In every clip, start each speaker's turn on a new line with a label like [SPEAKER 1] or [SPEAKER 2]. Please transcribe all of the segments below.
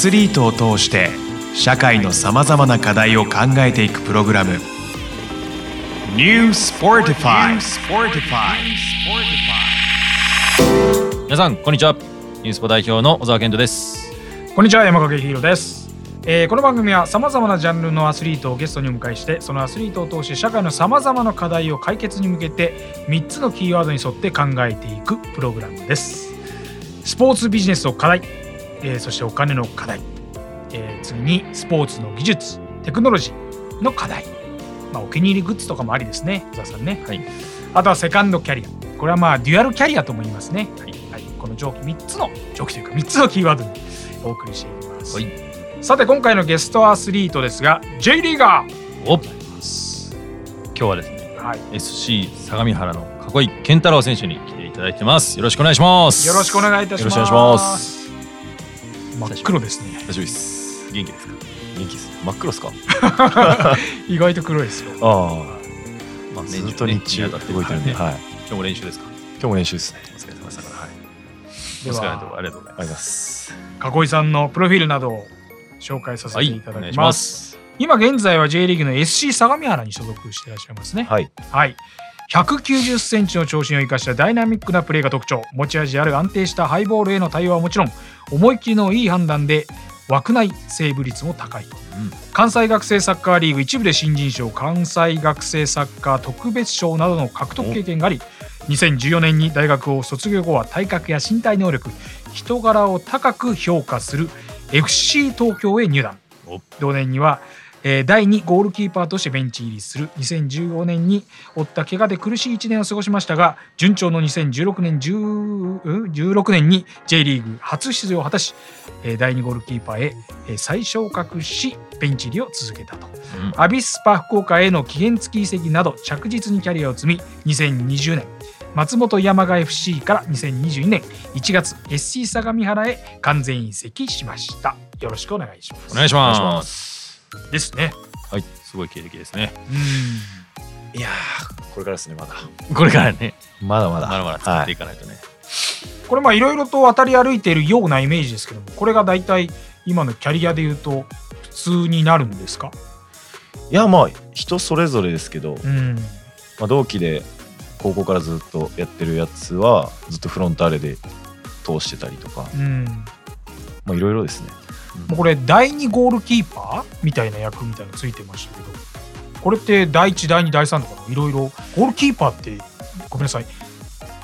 [SPEAKER 1] スリートを通して社会のさまざまな課題を考えていくプログラム。New Sportify
[SPEAKER 2] 皆さんこんにちは。ニュースポ代表の小沢健人です。
[SPEAKER 3] こんにちは山掛ひろです、えーこの番組はさまざまなジャンルのアスリートをゲストにお迎えしてそのアスリートを通して社会のさまざまな課題を解決に向けて3つのキーワードに沿って考えていくプログラムです。スポーツビジネスの課題、えーそしてお金の課題、えー次にスポーツの技術テクノロジーの課題、まあ、お気に入りグッズとかもありですね小沢さんね。
[SPEAKER 2] はい。
[SPEAKER 3] あとはセカンドキャリア。これはまあデュアルキャリアとも言いますね、はい。この上記3つの上記というか3つのキーワードにお送りしていきます、
[SPEAKER 2] はい。
[SPEAKER 3] さて今回のゲストアスリートですが J リーガ
[SPEAKER 2] お今日はですね
[SPEAKER 3] ー、はい、
[SPEAKER 2] SC 相模原の囲い健太郎選手に来ていただいてます。よろしくお願いします。
[SPEAKER 3] よろしくお願いいたします真っ黒ですね
[SPEAKER 4] 大丈夫です。
[SPEAKER 2] 元気ですか？
[SPEAKER 4] 元気です。真っ黒ですか？
[SPEAKER 3] 意外と黒いですよ
[SPEAKER 4] あ
[SPEAKER 2] まあ
[SPEAKER 4] あ、ずっと日中
[SPEAKER 2] ね
[SPEAKER 4] 動いてるんで、
[SPEAKER 2] はい
[SPEAKER 4] はい。
[SPEAKER 2] 今日も練習ですか？
[SPEAKER 4] 今日も練習ですね。
[SPEAKER 2] お疲れ様でした
[SPEAKER 4] はい。
[SPEAKER 3] では
[SPEAKER 2] ありがとうございま
[SPEAKER 4] ありがとうございます。
[SPEAKER 3] 囲いさんのプロフィールなどを紹介させていただき
[SPEAKER 2] はいお願いし
[SPEAKER 3] ま,、
[SPEAKER 2] ますす
[SPEAKER 3] 今現在は J リーグの SC 相模原に所属していらっしゃいますね
[SPEAKER 4] はい。
[SPEAKER 3] はい。190センチの長身を生かしたダイナミックなプレーが特徴。持ち味ある安定したハイボールへの対応はもちろん、思い切りのいい判断で枠内セーブ率も高いと。
[SPEAKER 2] うん
[SPEAKER 3] 関西学生サッカーリーグ一部で新人賞関西学生サッカー特別賞などの獲得経験があり2014年に大学を卒業後は体格や身体能力人柄を高く評価する FC 東京へ入団
[SPEAKER 2] お
[SPEAKER 3] 同年には、えー第2ゴールキーパーとしてベンチ入りする。2015年に負った怪我で苦しい1年を過ごしましたが順調の2016年10うん16年に J リーグ初出場を果たし、えー第2ゴールキーパーへ、えー再昇格しベンチ入りを続けたと。
[SPEAKER 2] うん。
[SPEAKER 3] アビスパ福岡への期限付き移籍など着実にキャリアを積み2020年松本山雅 FC から2022年1月 SC 相模原へ完全移籍しました。よろしくお願いします。
[SPEAKER 2] お願いしま
[SPEAKER 4] す。
[SPEAKER 3] ですね。
[SPEAKER 2] はいすごい経歴ですね。
[SPEAKER 3] うん。
[SPEAKER 4] いやー、これからですね、まだ。
[SPEAKER 2] これからね。
[SPEAKER 4] まだまだ。
[SPEAKER 2] まだまだ作っていかないとね。
[SPEAKER 3] これまあいろいろと渡り歩いているようなイメージですけどもこれが大体今のキャリアでいうと普通になるんですか？
[SPEAKER 4] いや、まあ、人それぞれですけど、
[SPEAKER 3] うん。
[SPEAKER 4] まあ、同期で高校からずっとやってるやつは、ずっとフロンターレで通してたりとか、
[SPEAKER 3] うん。
[SPEAKER 4] まあ、いろいろですね。
[SPEAKER 3] もうこれ第2ゴールキーパーみたいな役みたいなのついてましたけどこれって第1第2第3とかいろいろゴールキーパーってごめんなさい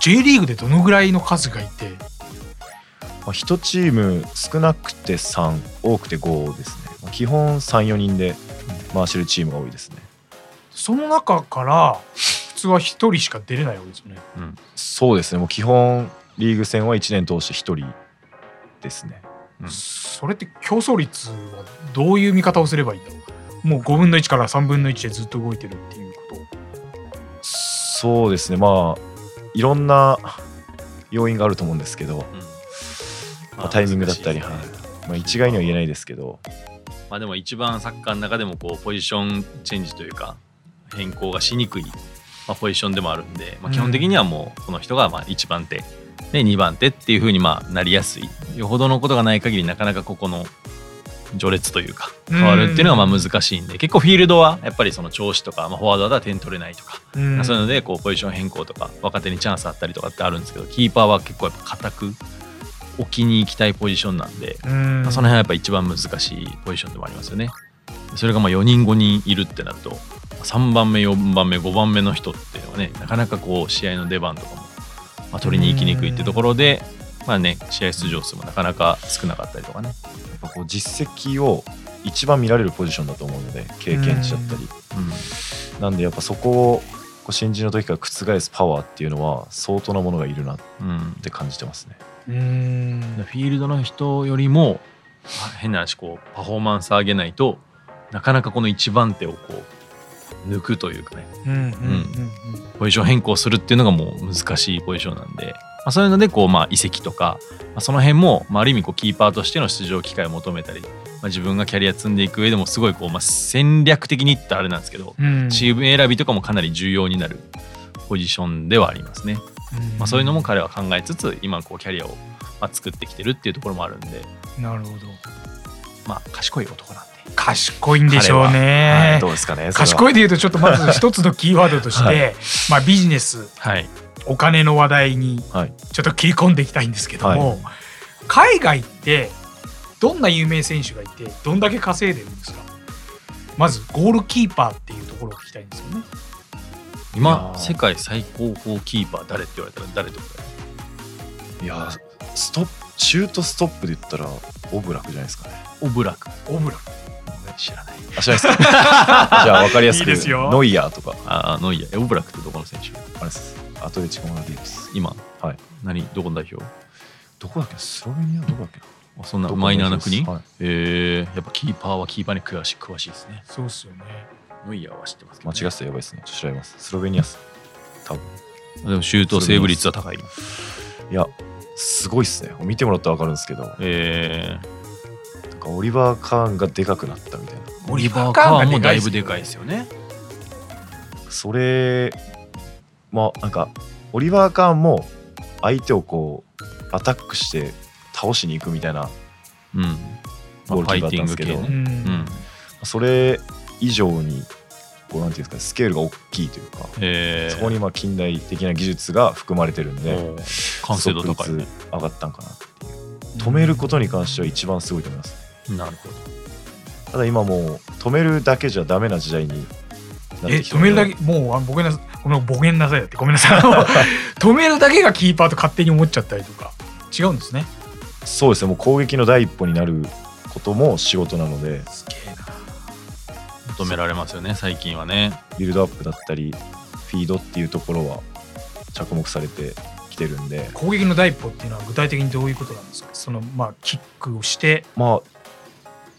[SPEAKER 3] J リーグでどのぐらいの数がいて？
[SPEAKER 4] まあ、1チーム少なくて3、多くて5ですね。まあ、基本3、4人で回してるチームが多いですね。
[SPEAKER 3] その中から普通は1人しか出れないわけですよね
[SPEAKER 2] うん
[SPEAKER 4] そうですね、もう基本リーグ戦は1年通して1人ですね。
[SPEAKER 2] うん。
[SPEAKER 3] それって競争率はどういう見方をすればいいんだろう？もう5分の1から3分の1でずっと動いてるっていうこと。
[SPEAKER 4] そうですね、まあ、いろんな要因があると思うんですけど、
[SPEAKER 2] うん。
[SPEAKER 4] まあ、タイミングだったり、
[SPEAKER 2] ね。
[SPEAKER 4] はい。まあ、一概には言えないですけど、
[SPEAKER 2] まあでも一番サッカーの中でもこうポジションチェンジというか変更がしにくい、まあ、ポジションでもあるんで、まあ、基本的にはもうこの人がまあ1番手で2番手っていう風にまあなりやすい。よほどのことがない限りなかなかここの序列というか変わるっていうのがまあ難しいんで結構フィールドはやっぱりその調子とか、まあ、フォワードだったら点取れないとか、
[SPEAKER 3] うん。
[SPEAKER 2] そういうのでこうポジション変更とか若手にチャンスあったりとかってあるんですけどキーパーは結構やっぱ固く置きに行きたいポジションなんで
[SPEAKER 3] うん。
[SPEAKER 2] まあその辺はやっぱ一番難しいポジションでもありますよね。それがまあ4人5人いるってなると3番目4番目5番目の人っていうのはねなかなかこう試合の出番とかも、まあ、取りに行きにくいってところでまあね試合出場数もなかなか少なかったりとかね。
[SPEAKER 4] やっぱこう実績を一番見られるポジションだと思うので、経験値だったり。なんで、やっぱそこをこう新人の時から覆すパワーっていうのは相当なものがいるなっ
[SPEAKER 2] うんうん
[SPEAKER 4] て感じてますね。
[SPEAKER 3] うん
[SPEAKER 2] フィールドの人よりもあ変な話こうパフォーマンス上げないとなかなかこの一番手をこう抜くというかね。
[SPEAKER 3] うんうんうん
[SPEAKER 2] ポジション変更するっていうのがもう難しいポジションなんで、まあ、そういうのでこうまあ移籍とか、まあ、その辺も、まあ、ある意味こうキーパーとしての出場機会を求めたり、まあ、自分がキャリア積んでいく上でもすごいこう、まあ、戦略的に言ったらあれなんですけど、
[SPEAKER 3] うん。
[SPEAKER 2] チーム選びとかもかなり重要になるポジションではありますね。まあ、そういうのも彼は考えつつ今こうキャリアをまあ作ってきてるっていうところもあるんで、
[SPEAKER 3] なるほど。
[SPEAKER 2] まあ賢い男な。んで
[SPEAKER 3] 賢いんでしょう
[SPEAKER 4] は。い
[SPEAKER 3] ね
[SPEAKER 4] どうですかね
[SPEAKER 3] 賢いで言うとちょっとまず一つのキーワードとして、
[SPEAKER 4] はい。
[SPEAKER 3] まあビジネス
[SPEAKER 2] はい。
[SPEAKER 3] お金の話題に
[SPEAKER 4] はい。
[SPEAKER 3] ちょっと切り込んでいきたいんですけども、
[SPEAKER 4] はい。
[SPEAKER 3] 海外ってどんな有名選手がいてどんだけ稼いでるんですか？まずゴールキーパーっていうところを聞きたいんですよね。
[SPEAKER 2] 今世界最高峰キーパー誰って言われたら誰って答える
[SPEAKER 4] いやストップシュートストップで言ったらオブラクじゃないですかね。
[SPEAKER 2] オブラク。
[SPEAKER 3] オブラ
[SPEAKER 2] 知らない。
[SPEAKER 4] あ知らないですか？じゃあ分かりやすく
[SPEAKER 3] いいですよ。
[SPEAKER 4] ノイヤーとか。
[SPEAKER 2] ああのいやオブラクってどこの選手？
[SPEAKER 4] あれです。アトレチコ・マドリードです。
[SPEAKER 2] 今。
[SPEAKER 4] はい。
[SPEAKER 2] 何？どこの代表？
[SPEAKER 4] どこだっけスロベニアどこだっけ
[SPEAKER 2] あそんなマイナーな国？
[SPEAKER 4] はい。
[SPEAKER 2] えー、やっぱキーパーはキーパーに詳しい詳しいですね。
[SPEAKER 3] そうっすよね。
[SPEAKER 2] ノイヤーは知ってますけど、ね、
[SPEAKER 4] 間違ってた。らやばいですね。調べます。スロベニアっす。多分。
[SPEAKER 2] でもシュートセーブ率は高い。
[SPEAKER 4] いやすごいっすね。見てもらったら分かるんですけど。
[SPEAKER 2] え
[SPEAKER 4] なんかオリバー・カーンがでかくなったみたいな。
[SPEAKER 2] ー、オリバー・カーンもだいぶでかいですよね。
[SPEAKER 4] それまあなんかオリバー・カーンも相手をこうアタックして倒しに行くみたいな。ゴールキー
[SPEAKER 2] ファイティン
[SPEAKER 4] パーだったんですけど。
[SPEAKER 2] グ系ね。
[SPEAKER 3] うん、
[SPEAKER 2] うん
[SPEAKER 4] それ以上にこうなんていうんですかスケールが大きいというか、
[SPEAKER 2] えー、
[SPEAKER 4] そこにまあ近代的な技術が含まれてるんで
[SPEAKER 2] 完成度高いね。
[SPEAKER 4] 上がったんかなっていう。止めることに関しては一番すごいと思います
[SPEAKER 2] なるほど。
[SPEAKER 4] ただ今もう止めるだけじゃダメな時代になっ
[SPEAKER 3] え
[SPEAKER 4] てきてるので
[SPEAKER 3] 止めるだけもうあのごめんなさいこのごめんなさいだってごめんなさい。止めるだけがキーパーと勝手に思っちゃったりとか。違うんですね。
[SPEAKER 4] そうですねもう攻撃の第一歩になることも仕事なので。す
[SPEAKER 3] げえな。
[SPEAKER 2] 求められますよね最近はね。
[SPEAKER 4] ビルドアップだったりフィードっていうところは着目されてきてるんで。
[SPEAKER 3] 攻撃の第一歩っていうのは具体的にどういうことなんですか？そのまあキックをして。
[SPEAKER 4] まあ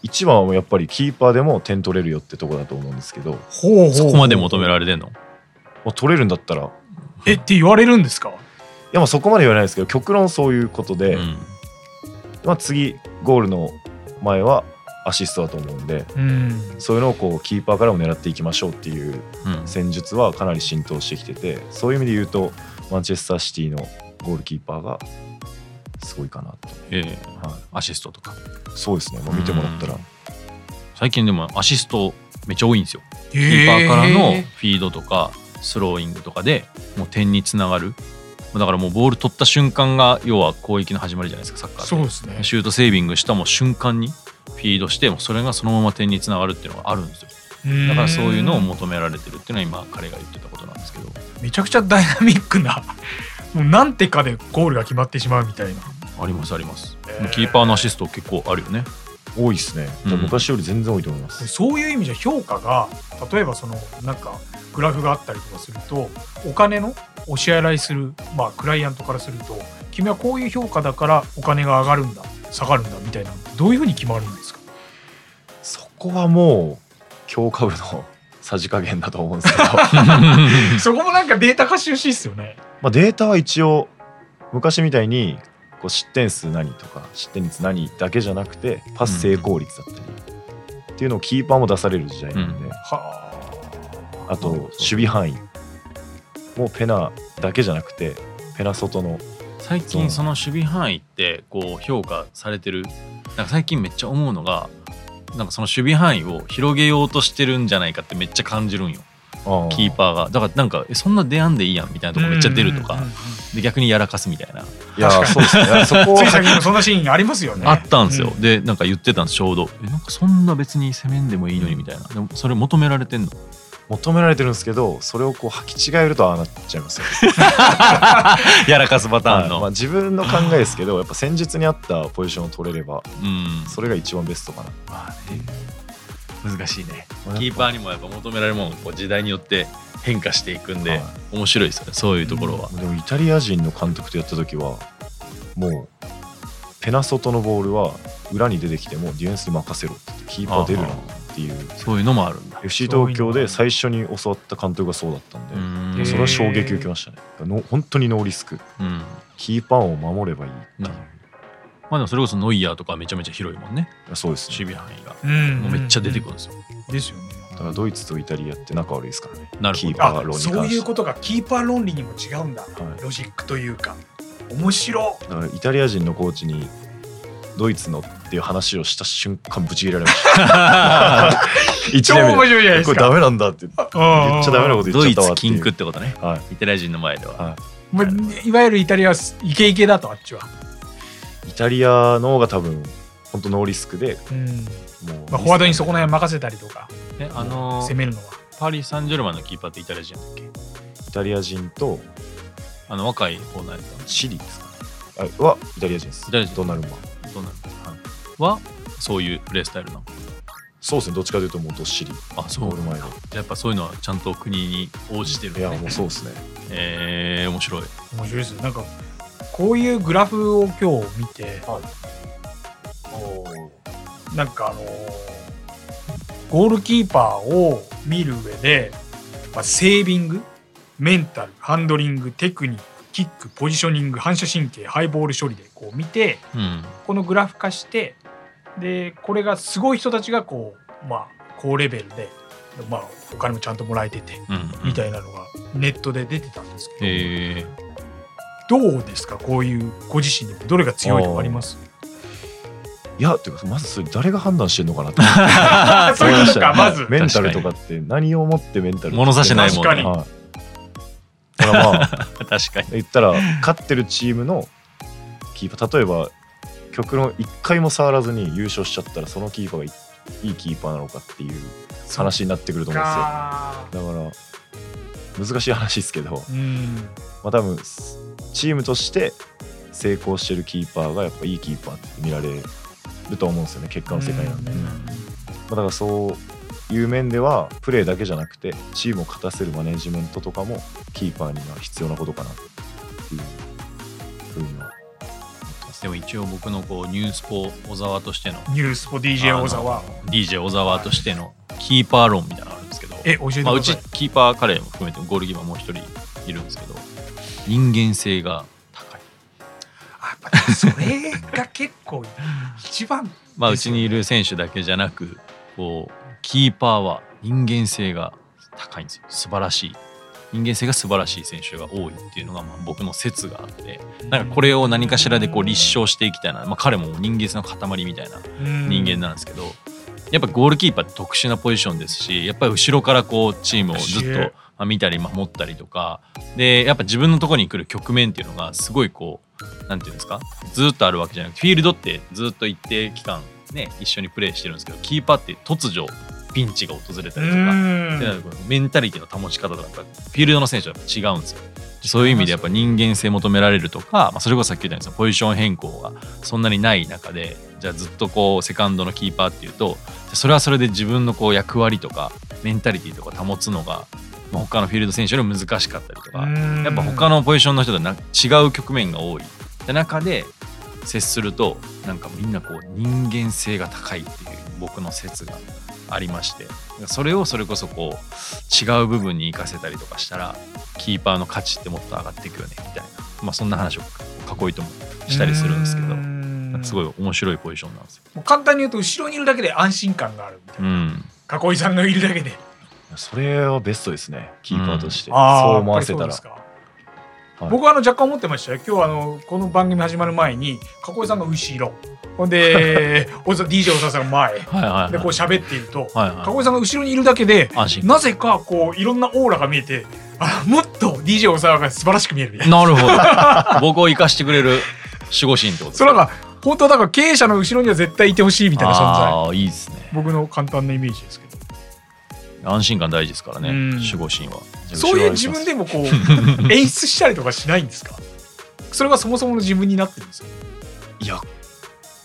[SPEAKER 4] 一番はやっぱりキーパーでも点取れるよってとこだと思うんですけど、ま
[SPEAKER 3] ほうほう
[SPEAKER 2] そこまで求められてんの？
[SPEAKER 4] あ、取れるんだったら。い
[SPEAKER 3] えって言われるんですか？
[SPEAKER 4] やまあそこまで言われないですけど極論そういうことで、
[SPEAKER 2] うん。
[SPEAKER 4] まあ、次ゴールの前はアシストだと思うんで。
[SPEAKER 3] うん。
[SPEAKER 4] そういうのをこうキーパーからも狙っていきましょうっていう
[SPEAKER 2] うん。
[SPEAKER 4] 戦術はかなり浸透してきてて。そういう意味で言うとマンチェスターシティのゴールキーパーがすごいかなと、
[SPEAKER 2] えー
[SPEAKER 4] は
[SPEAKER 2] アシストとか。
[SPEAKER 4] い、そうですね、まあ、見てもらったら。
[SPEAKER 2] うん。最近でもアシストめっちゃ多いんですよ。
[SPEAKER 3] キ
[SPEAKER 2] キーパーからの
[SPEAKER 3] へ
[SPEAKER 2] フィードとかスローイングとかでもう点につながる。だからもうボール取った瞬間が要は攻撃の始まりじゃないですかサッカー
[SPEAKER 3] そうですね。
[SPEAKER 2] シュートセービングしたもう瞬間にフィードしてもうそれがそのまま点につながるっていうのがあるんですよ。だからそういうのを求められてるっていうのは今彼が言ってたことなんですけど。
[SPEAKER 3] めちゃくちゃダイナミックなもう何手かでゴールが決まってしまうみたいな。
[SPEAKER 2] ありますあります、
[SPEAKER 3] へー。
[SPEAKER 2] キーパーのアシスト結構あるよね。
[SPEAKER 4] 多いですね、
[SPEAKER 2] うん。
[SPEAKER 4] 昔より全然多いと思います、
[SPEAKER 3] そういう意味じゃ評価が例えばそのなんかグラフがあったりとかするとお金のお支払いする、まあ、クライアントからすると君はこういう評価だからお金が上がるんだ下がるんだみたいなどういうふうに決まるんですか？
[SPEAKER 4] そこはもう強化部のさじ加減だと思うんですけど。
[SPEAKER 3] そこもなんかデータ化してほしいですよね。
[SPEAKER 4] まあデータは一応昔みたいにこう失点数何とか失点率何だけじゃなくてパス成功率だったり、っていうのをキーパーも出される時代なんで、
[SPEAKER 3] は
[SPEAKER 4] あ。と守備範囲。もうペナだけじゃなくてペナ外の
[SPEAKER 2] 最近その守備範囲ってこう評価されてる。なんか最近めっちゃ思うのがなんかその守備範囲を広げようとしてるんじゃないかってめっちゃ感じるんよ。キー
[SPEAKER 4] ー
[SPEAKER 2] パーが。だからなんかえそんな出やんでいいやんみたいなとこめっちゃ出るとか。
[SPEAKER 3] うんうんうん。うん
[SPEAKER 2] で逆にやらかすみたいな、
[SPEAKER 4] いやそうですね。そこ
[SPEAKER 3] つい
[SPEAKER 4] は
[SPEAKER 3] 最近もそんなシーンありますよね。
[SPEAKER 2] あったんですよ、
[SPEAKER 3] う
[SPEAKER 2] でなんか言ってたんですちょうどえなんかそんな別に攻めんでもいいのにみたいな。でもそれ求められてんの？
[SPEAKER 4] 求められてるんですけどそれをこう履き違えるとああなっちゃいますよ
[SPEAKER 2] やらかすパターンの、
[SPEAKER 4] はい。まあ、自分の考えですけどやっぱ戦術に合ったポジションを取れれば
[SPEAKER 2] うん。
[SPEAKER 4] それが一番ベストかな。
[SPEAKER 2] まあね。難しいね。キーパーにもやっぱ求められるものがこう時代によって変化していくんで、
[SPEAKER 4] はい。
[SPEAKER 2] 面白いですよねそういうところは、
[SPEAKER 4] でもイタリア人の監督とやった時はもうペナ外のボールは裏に出てきてもディフェンスに任せろってキーパー出るなっていう。
[SPEAKER 2] そういうのもある
[SPEAKER 4] FC 東京で最初に教わった監督がそうだったんで、それは衝撃受けましたね。の本当にノーリスク。
[SPEAKER 2] うん。
[SPEAKER 4] キーパーを守ればいいっていう。
[SPEAKER 2] まあでもそれこそノイヤーとかめちゃめちゃ広いもんね。
[SPEAKER 4] そうですね。
[SPEAKER 2] 守備範囲が。
[SPEAKER 3] うん。
[SPEAKER 2] もうめっちゃ出てくるんですよ、
[SPEAKER 3] ですよね。
[SPEAKER 4] だからドイツとイタリアって仲悪いですからね。
[SPEAKER 2] なるほど。
[SPEAKER 3] そういうことか。キーパー論理にも違うんだ、
[SPEAKER 4] はい。
[SPEAKER 3] ロジックというか。面白
[SPEAKER 4] だからイタリア人のコーチにドイツのっていう話をした瞬間ぶち切れられました。1
[SPEAKER 3] 超面
[SPEAKER 4] 年目で。
[SPEAKER 3] 白いじゃないですか。
[SPEAKER 4] これダメなんだって言っ
[SPEAKER 3] 言
[SPEAKER 4] ちゃダメなこと言っ
[SPEAKER 2] ドイ
[SPEAKER 4] ちゃったわっていう。
[SPEAKER 2] ツ禁句ってことね。
[SPEAKER 4] はい。
[SPEAKER 2] イタリア人の前では、
[SPEAKER 4] はい。
[SPEAKER 3] まあいわゆるイタリアはイケイケだとあっちは、
[SPEAKER 4] イタリアの方が多分本当ノーリスクで
[SPEAKER 3] うん。
[SPEAKER 4] もう、
[SPEAKER 3] まあ、フォワードにそこの辺任せたりとか。
[SPEAKER 2] えあの
[SPEAKER 3] 攻めるのは。
[SPEAKER 2] パリ・サンジェルマンのキーパーってイタリア人だっけ？
[SPEAKER 4] イタリア人と
[SPEAKER 2] あの若い方のやつ
[SPEAKER 4] チリですかね。あはイタリア人です。
[SPEAKER 2] イタリア人。
[SPEAKER 4] ドナルマン
[SPEAKER 2] どうなるはそういうプレースタイルなの？
[SPEAKER 4] そうですね。どっちかというともうどっしり。
[SPEAKER 2] あそう。
[SPEAKER 4] ゴール前で
[SPEAKER 2] じゃあやっぱそういうのはちゃんと国に応じてるん
[SPEAKER 4] いやもうそうですね。
[SPEAKER 2] えー、面白い。
[SPEAKER 3] 面白いです。ねなんかこういうグラフを今日見てなんかあのーゴールキーパーを見る上で、まあ、セービングメンタルハンドリングテクニックキックポジショニング反射神経ハイボール処理でこう見て
[SPEAKER 2] うん。
[SPEAKER 3] このグラフ化してでこれがすごい人たちがこうまあ高レベルで、まあ、お金もちゃんともらえてて
[SPEAKER 2] うん
[SPEAKER 3] みたいなのがネットで出てたんですけど、
[SPEAKER 2] え。
[SPEAKER 3] どうですか？こういうご自身でどれが強いとかあります？
[SPEAKER 4] いやっていうかまずそれ誰が判断してんのかなって。
[SPEAKER 2] ー、
[SPEAKER 3] そういうことかまず。
[SPEAKER 4] メンタルとかって何をもってメンタル
[SPEAKER 2] 物差しないもんね。
[SPEAKER 3] 確かに。
[SPEAKER 4] はいだからまあ
[SPEAKER 2] 確かに。
[SPEAKER 4] 言ったら勝ってるチームのキーパー例えば極論1回も触らずに優勝しちゃったらそのキーパーがいいいキーパーなのかっていう話になってくると思うんですよ。
[SPEAKER 3] か
[SPEAKER 4] だから難しい話ですけど、
[SPEAKER 3] うん。
[SPEAKER 4] まあ、多分チームとして成功してるキーパーがやっぱいいキーパーって見られると思うんですよね結果の世界なんで、
[SPEAKER 3] うん。
[SPEAKER 4] まあ、だからそういう面ではプレーだけじゃなくてチームを勝たせるマネジメントとかもキーパーには必要なことかなっていうふうには
[SPEAKER 2] でも一応僕のこうニュースポ小沢としての
[SPEAKER 3] ニュースポ DJ 小沢。
[SPEAKER 2] DJ 小沢としてのキーパー論みたいなのがあるんですけど。
[SPEAKER 3] え教えてく
[SPEAKER 2] まあ、う
[SPEAKER 3] ださい、
[SPEAKER 2] ちキーパー彼も含めてゴールキーパーもう一人いるんですけど人間性が高い。
[SPEAKER 3] あやっぱそれが結構一番。
[SPEAKER 2] まあうちにいる選手だけじゃなくこうキーパーは人間性が高いんですよ。素晴らしい人間性が素晴らしい選手が多いっていうのがまあ僕の説があってなんかこれを何かしらでこう立証していきたいな、まあ、彼も人間性の塊みたいな人間なんですけど、やっぱゴールキーパーって特殊なポジションですしやっぱり後ろからこうチームをずっとあ見たり守ったりとかでやっぱ自分のところに来る局面っていうのがすごいこうなんていうんですかずっとあるわけじゃなくてフィールドってずっと一定期間ね一緒にプレーしてるんですけどキーパーって突如ピンチが訪れたりとか。メンタリティの保ち方とかフィールドの選手は違うんですよ。そういう意味でやっぱ人間性求められるとか、まあ、それこそさっき言ったようにポジション変更がそんなにない中でじゃあずっとこうセカンドのキーパーっていうとそれはそれで自分のこう役割とかメンタリティとか保つのが、まあ、他のフィールド選手より難しかったりとかやっぱ他のポジションの人とな違う局面が多いって中で接するとなんかみんなこう人間性が高いっていう僕の説がありましてそれをそれこそこう違う部分に活かせたりとかしたらキーパーの価値ってもっと上がっていくよねみたいな、まあ、そんな話を囲いともしたりするんですけど
[SPEAKER 3] ど
[SPEAKER 2] すごい面白いポジションなんですよ。
[SPEAKER 3] 簡単に言うと後ろにいるだけで安心感があるみたいうな、
[SPEAKER 2] ん。
[SPEAKER 3] 囲いさんがいるだけで。
[SPEAKER 4] それはベストですねキーパーとして、
[SPEAKER 3] あー
[SPEAKER 4] そう思わせたらはい。
[SPEAKER 3] 僕はあの若干思ってましたよ。今日あのこの番組始まる前に囲いさんが後ろ。ほんで おざ DJ 小沢さんが前。
[SPEAKER 2] はい
[SPEAKER 3] でこう喋っていると
[SPEAKER 2] はいはい。
[SPEAKER 3] 囲いさんが後ろにいるだけでなぜかこういろんなオーラが見えてあもっと DJ 小沢が素晴らしく見えるみたいな。
[SPEAKER 2] なるほど。僕を生かしてくれる守護神ってことです
[SPEAKER 3] それなんか本当はだから経営者の後ろには絶対いてほしいみたいな存在。
[SPEAKER 2] ああいいですね。
[SPEAKER 3] 僕の簡単なイメージですけど
[SPEAKER 2] 安心感大事ですからね
[SPEAKER 3] うん。
[SPEAKER 2] 守護神は。
[SPEAKER 3] そういう自分でもこう 演出したりとかしないんですか？それがそもそもの自分になってるんですよ
[SPEAKER 4] いや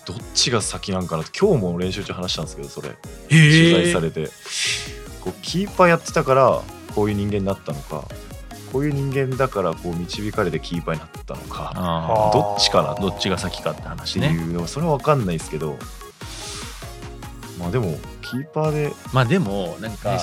[SPEAKER 4] どっちが先なんかな今日も練習中話したんですけどそれ。
[SPEAKER 3] へ
[SPEAKER 4] 取材
[SPEAKER 3] え
[SPEAKER 4] されて、こうキーパーやってたからこういう人間になったのかこういう人間だからこう導かれてキーパーになったのか
[SPEAKER 2] あ
[SPEAKER 4] どっちかな
[SPEAKER 2] あどっちが先かって話ね。
[SPEAKER 4] それは分かんないですけど。まあでもキーパーで
[SPEAKER 2] まあでもなんか。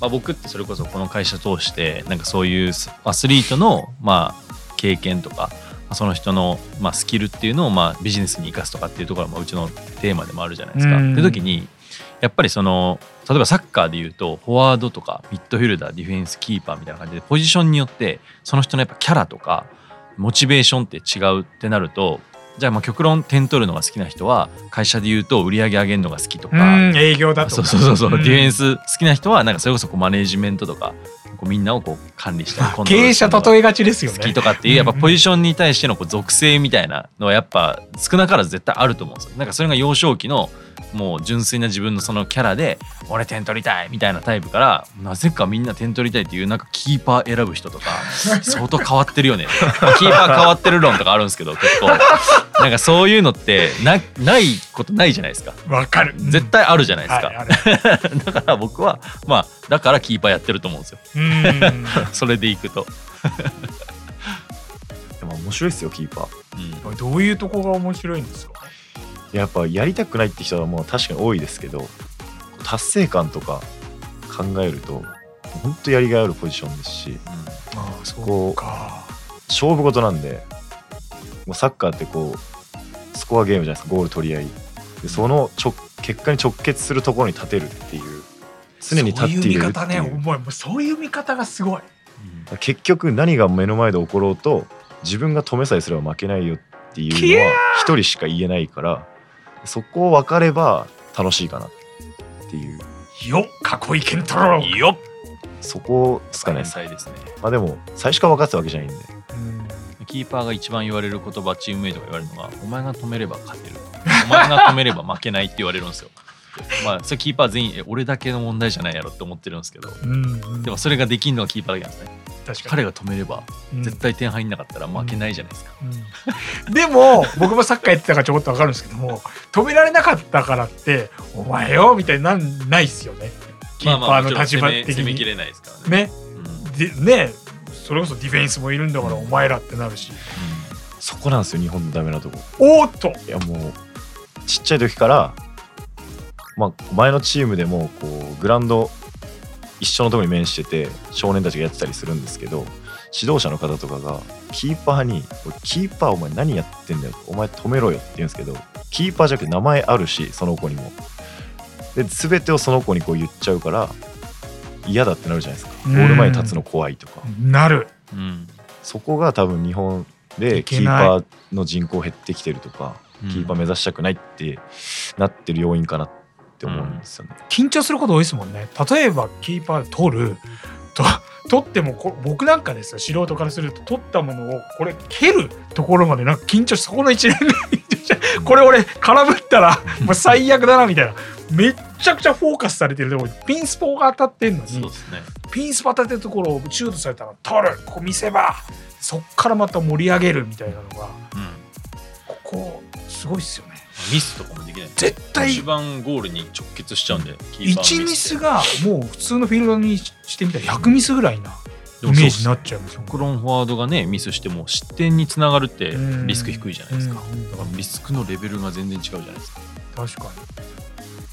[SPEAKER 2] まあ、僕ってそれこそこの会社通してなんかそういうアスリートのまあ経験とかまあその人のまあスキルっていうのをまあビジネスに生かすとかっていうところがまあうちのテーマでもあるじゃないですか。
[SPEAKER 3] うん
[SPEAKER 2] って時にやっぱりその例えばサッカーでいうとフォワードとかミッドフィルダーディフェンスキーパーみたいな感じでポジションによってその人のやっぱキャラとかモチベーションって違うってなるとじゃあまあ極論点取るのが好きな人は会社で言うと売り上げ上げるのが好きとか、
[SPEAKER 3] うん営業だと
[SPEAKER 2] そうそうそうそう、
[SPEAKER 3] ん。
[SPEAKER 2] ディフェンス好きな人はなんかそれこそこうマネージメントとかこうみんなをこう管理したり
[SPEAKER 3] 経営者例えがちですよね。
[SPEAKER 2] 好きとかっていうやっぱ
[SPEAKER 3] うん
[SPEAKER 2] ポジションに対してのこう属性みたいなのはやっぱ少なからず絶対あると思うんですよ。なんかそれが幼少期のもう純粋な自分のそのキャラで俺点取りたいみたいなタイプからなぜかみんな点取りたいっていうなんかキーパー選ぶ人とか相当変わってるよね。キーパー変わってる論とかあるんですけど結構なんかそういうのってなないことないじゃないですか。
[SPEAKER 3] わかる。
[SPEAKER 2] 絶対あるじゃないですか、
[SPEAKER 3] はい
[SPEAKER 2] だから僕はまあだからキーパーやってると思うんですよ。
[SPEAKER 3] うん。
[SPEAKER 2] それでいくと、
[SPEAKER 4] でも面白いですよキーパー。
[SPEAKER 2] うん。
[SPEAKER 3] どういうとこが面白いんですか？
[SPEAKER 4] やっぱやりたくないって人はもう確かに多いですけど達成感とか考えると本当やりがいあるポジションですし
[SPEAKER 3] ああそ
[SPEAKER 4] こう
[SPEAKER 3] か。
[SPEAKER 4] 勝負事なんでもうサッカーってこうスコアゲームじゃないですか。ゴール取り合い。でその直結果に直結するところに立てるっていう。常に立っていれるっていう。
[SPEAKER 3] そういう見方ね。お前もうそういう見方がすごい。
[SPEAKER 4] 結局何が目の前で起ころうと自分が止めさえすれば負けないよっていうのは一人しか言えないからそこを分かれば楽しいかなっていう。
[SPEAKER 3] よ囲いケントロール
[SPEAKER 2] よっ。
[SPEAKER 4] そこですかね。
[SPEAKER 2] ね。
[SPEAKER 4] まあでも最初から分かってたわけじゃないんで。
[SPEAKER 3] うん
[SPEAKER 2] キーパーが一番言われる言葉チームメイトが言われるのが「お前が止めれば勝てる」「お前が止めれば負けない」って言われるんですよ。まあそれキーパー全員え俺だけの問題じゃないやろって思ってるんですけど。
[SPEAKER 3] うんうん。
[SPEAKER 2] でもそれができるのはキーパーだけなんですね。彼が止めれば
[SPEAKER 3] に
[SPEAKER 2] 絶対点入んなかったら負けないじゃないですか。
[SPEAKER 3] うん。でも僕もサッカーやってたからちょこっと分かるんですけども止められなかったからって「お前よ」みたいになんないっすよね。キーパーの立場的
[SPEAKER 2] もちろん攻め攻めき
[SPEAKER 3] に。
[SPEAKER 2] れないですからね。
[SPEAKER 3] ね。ねそれこそディフェンスもいるんだからお前らってなるし。
[SPEAKER 4] そこなんですよ日本のダメなとこ。
[SPEAKER 3] おーっと！
[SPEAKER 4] いやもうちっちゃい時から、まあ、前のチームでもこうグラウンド一緒のところに面してて少年たちがやってたりするんですけど指導者の方とかがキーパーに「おいキーパーお前何やってんだよお前止めろよ」って言うんですけどキーパーじゃなくて名前あるしその子にも。で全てをその子にこう言っちゃうから嫌だってなるじゃないですか。ゴール前に立つの怖いとか。
[SPEAKER 3] なる。
[SPEAKER 2] うん
[SPEAKER 4] そこが多分日本でキーパーの人口減ってきてるとか
[SPEAKER 2] うん。
[SPEAKER 4] キーパー目指したくないってなってる要因かなって思うんですよね。
[SPEAKER 3] 緊張すること多いですもんね。例えばキーパー取る。と 取ってもこ僕なんかですよ素人からすると取ったものをこれ蹴るところまでなんか緊張しそこの一連がこれ俺空振ったらもう最悪だなみたいな。めっちゃくちゃフォーカスされてるとこピンスポが当たってんのに
[SPEAKER 2] そうですね。
[SPEAKER 3] ピンスポ当たってるところをシュートされたら取るここ見せばそっからまた盛り上げるみたいなのが
[SPEAKER 2] うん。
[SPEAKER 3] ここすごいっすよね。
[SPEAKER 2] ミスとかもできない。
[SPEAKER 3] 絶対
[SPEAKER 2] 一番ゴールに直結しちゃうんで、キーパーの
[SPEAKER 3] 1ミスがもう普通のフィールドにしてみたら100ミスぐらいなイメージになっちゃいますよ。
[SPEAKER 2] クロンフォワードがねミスしても失点につながるって
[SPEAKER 3] うん
[SPEAKER 2] リスク低いじゃないですか。だからリスクのレベルが全然違うじゃないですか。
[SPEAKER 3] 確かに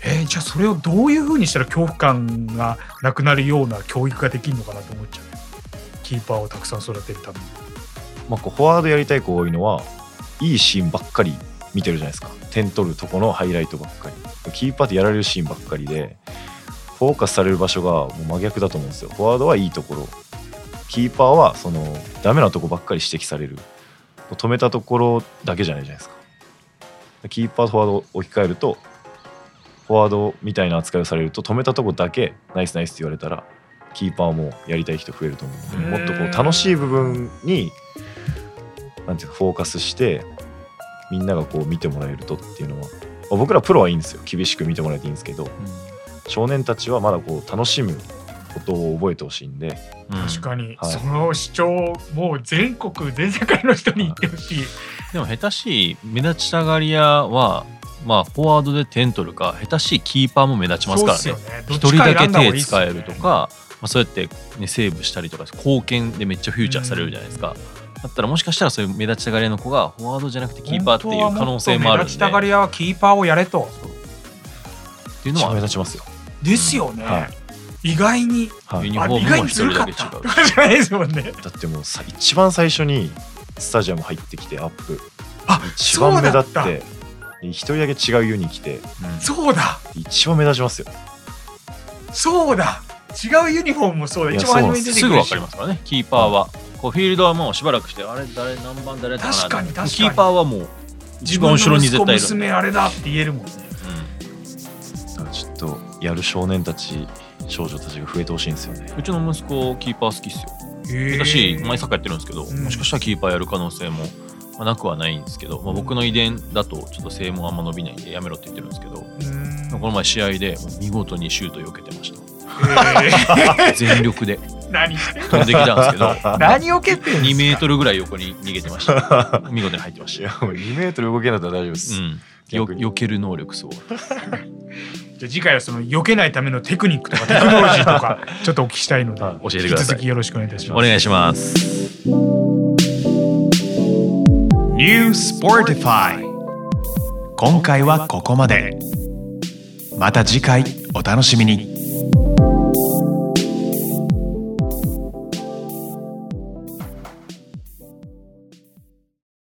[SPEAKER 3] えーじゃあそれをどういうふうにしたら恐怖感がなくなるような教育ができるのかなと思っちゃう。キーパーをたくさん育てるために。
[SPEAKER 4] まあ、こうフォワードやりたい子多いのはいいシーンばっかり見てるじゃないですか。点取るとこのハイライトばっかり。キーパーってやられるシーンばっかりでフォーカスされる場所がもう真逆だと思うんですよ。フォワードはいいところ。キーパーはそのダメなとこばっかり指摘される。止めたところだけじゃないじゃないですか。キーパーとフォワードを置き換えるとフォワードみたいな扱いをされると止めたとこだけナイスナイスって言われたらキーパーもやりたい人増えると思うのでもっとこう楽しい部分になんていうかフォーカスしてみんながこう見てもらえるとっていうのは、まあ僕らプロはいいんですよ。厳しく見てもらえていいんですけど少年たちはまだこう楽しむことを覚えてほしいんで
[SPEAKER 3] 確かに、
[SPEAKER 4] はい。
[SPEAKER 3] その主張もう全国全世界の人に言ってほしい、
[SPEAKER 2] でも下手しい目立ちたがり屋はまあフォワードで点取るか下手しいキーパーも目立ちますからね。
[SPEAKER 3] そうっすよね。
[SPEAKER 2] 一人だけ手使えるとか、まあ、そうやって、ね、セーブしたりとか貢献でめっちゃフューチャーされるじゃないですか、だったらもしかしたらそういう目立ちたがり屋の子がフォワードじゃなくてキーパーっていう可能性もあるんで。
[SPEAKER 3] 目立ちたがり屋はキーパーをやれと。
[SPEAKER 2] っていうのは
[SPEAKER 4] 目立ちますよ。
[SPEAKER 3] ですよね、
[SPEAKER 4] はい。
[SPEAKER 3] 意外に
[SPEAKER 4] はい。
[SPEAKER 2] ユニフォームも一人だけ違う。
[SPEAKER 3] ですもんね。
[SPEAKER 4] だってもうさ一番最初にスタジアム入ってきてアップ。
[SPEAKER 3] あ
[SPEAKER 4] 一番目立って一人だけ違うユニ着て
[SPEAKER 2] うん。
[SPEAKER 3] そうだ。
[SPEAKER 4] 一番目立ちますよ。
[SPEAKER 3] そうだ。違うユニフォームもそうだ。一番初めに出てくる
[SPEAKER 2] すぐ分かりますからね。キーパーは。こうフィールドはもうしばらくしてあれ誰何番誰だったかな。
[SPEAKER 3] 確かに確かに。
[SPEAKER 2] キーパーはもう一番後ろに絶対いる
[SPEAKER 3] 自分の息子娘あれだって言えるもんね。
[SPEAKER 4] だからちょっとやる少年たち少女たちが増えてほしいんですよね。
[SPEAKER 2] うちの息子キーパー好きっすよ。
[SPEAKER 3] へえ
[SPEAKER 2] だし前サッカーやってるんですけど、
[SPEAKER 3] うん。
[SPEAKER 2] もしかしたらキーパーやる可能性も、まあ、なくはないんですけど、まあ、僕の遺伝だとちょっと性もあんま伸びないんでやめろって言ってるんですけど、
[SPEAKER 3] うん。
[SPEAKER 2] この前試合で見事にシュート避けてまし
[SPEAKER 3] へ
[SPEAKER 2] た 全力で。
[SPEAKER 3] ー何し
[SPEAKER 2] 飛んできたんですけど
[SPEAKER 3] 何を蹴ってんすか
[SPEAKER 2] 2メートルぐらい横に逃げてました。見事に入ってま
[SPEAKER 4] い
[SPEAKER 2] した。
[SPEAKER 4] やもう2メートル動けなかったら大丈夫です、
[SPEAKER 2] うん。よ避ける能力すごい。
[SPEAKER 3] じゃあ次回はその避けないためのテクニックとかテクノロジーとかちょっとお聞きしたいので
[SPEAKER 4] はい。
[SPEAKER 2] 教えてください。
[SPEAKER 3] 引き続きよろしくお願いいたします。
[SPEAKER 2] お願いします。
[SPEAKER 1] New Sportify 今回はここまで。また次回お楽しみに。